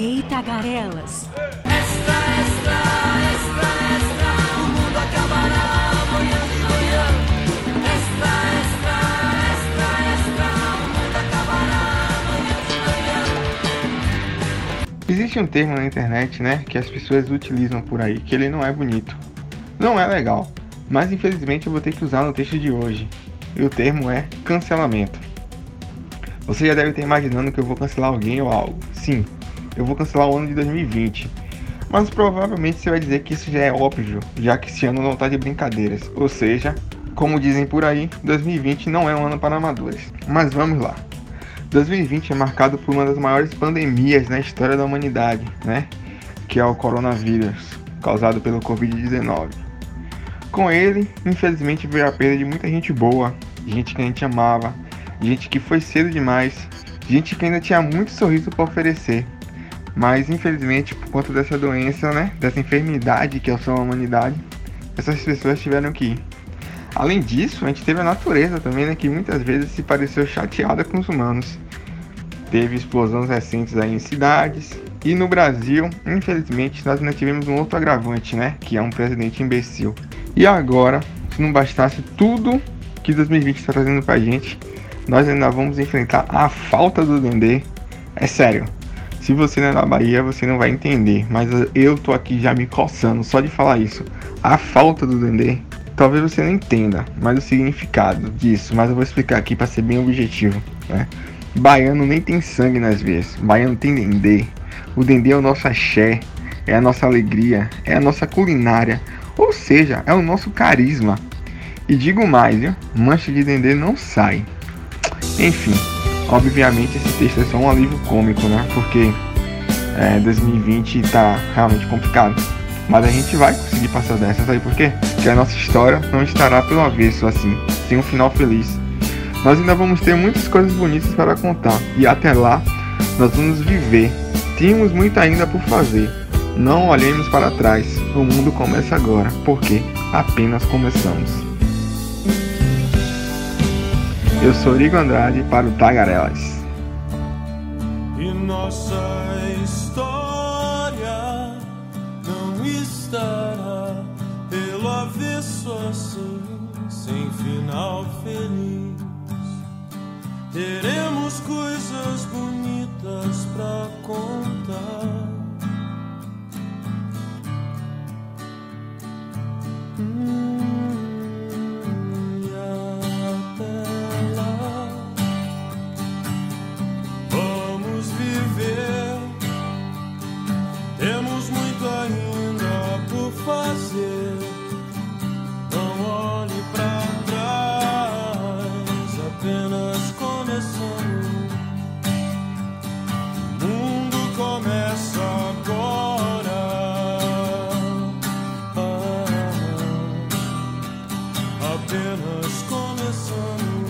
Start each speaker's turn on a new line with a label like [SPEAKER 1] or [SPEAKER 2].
[SPEAKER 1] Eita, garelas!
[SPEAKER 2] Extra, extra, extra, extra. O mundo acabará amanhã de manhã. Extra, extra, extra, extra. O mundo acabará amanhã de manhã.
[SPEAKER 3] Existe um termo na internet, né, que as pessoas utilizam por aí, que ele não é bonito. Não é legal, mas infelizmente eu vou ter que usar no texto de hoje. E o termo é cancelamento. Você já deve estar imaginando que eu vou cancelar alguém ou algo. Sim, eu vou cancelar o ano de 2020. Mas provavelmente você vai dizer que isso já é óbvio, já que esse ano não está de brincadeiras. Ou seja, como dizem por aí, 2020 não é um ano para amadores. Mas vamos lá. 2020 é marcado por uma das maiores pandemias na história da humanidade, né? Que é o coronavírus, causado pelo Covid-19. Com ele, infelizmente, veio a perda de muita gente boa, gente que a gente amava, gente que foi cedo demais, gente que ainda tinha muito sorriso para oferecer. Mas infelizmente, por conta dessa doença, né, dessa enfermidade que é a humanidade, essas pessoas tiveram que ir. Além disso, a gente teve a natureza também, né, que muitas vezes se pareceu chateada com os humanos. Teve explosões recentes aí em cidades. E no Brasil, infelizmente, nós ainda tivemos um outro agravante, né? Que é um presidente imbecil. E agora, se não bastasse tudo que 2020 está trazendo pra gente, nós ainda vamos enfrentar a falta do Dendê. É sério. Se você não é da Bahia, você não vai entender. Mas eu tô aqui já me coçando só de falar isso. A falta do Dendê. Talvez você não entenda, mas o significado disso. Mas eu vou explicar aqui para ser bem objetivo. Né? Baiano nem tem sangue nas veias. Baiano tem Dendê. O Dendê é o nosso axé. É a nossa alegria. É a nossa culinária. Ou seja, é o nosso carisma. E digo mais, viu? Mancha de Dendê não sai. Enfim, obviamente esse texto é só um alívio cômico, né? Porque é, 2020 tá realmente complicado. Mas a gente vai conseguir passar dessa, sabe por quê? Porque a nossa história não estará pelo avesso assim, sem um final feliz. Nós ainda vamos ter muitas coisas bonitas para contar e até lá nós vamos viver. Tínhamos muito ainda por fazer. Não olhemos para trás. O mundo começa agora, porque apenas começamos. Eu sou Rigo Andrade para o Tagarelas.
[SPEAKER 4] E nossa história não estará pelo avesso assim, sem final feliz. Teremos coisas bonitas pra contar. Hum, apenas começando. O mundo começa agora. Ah, apenas começando.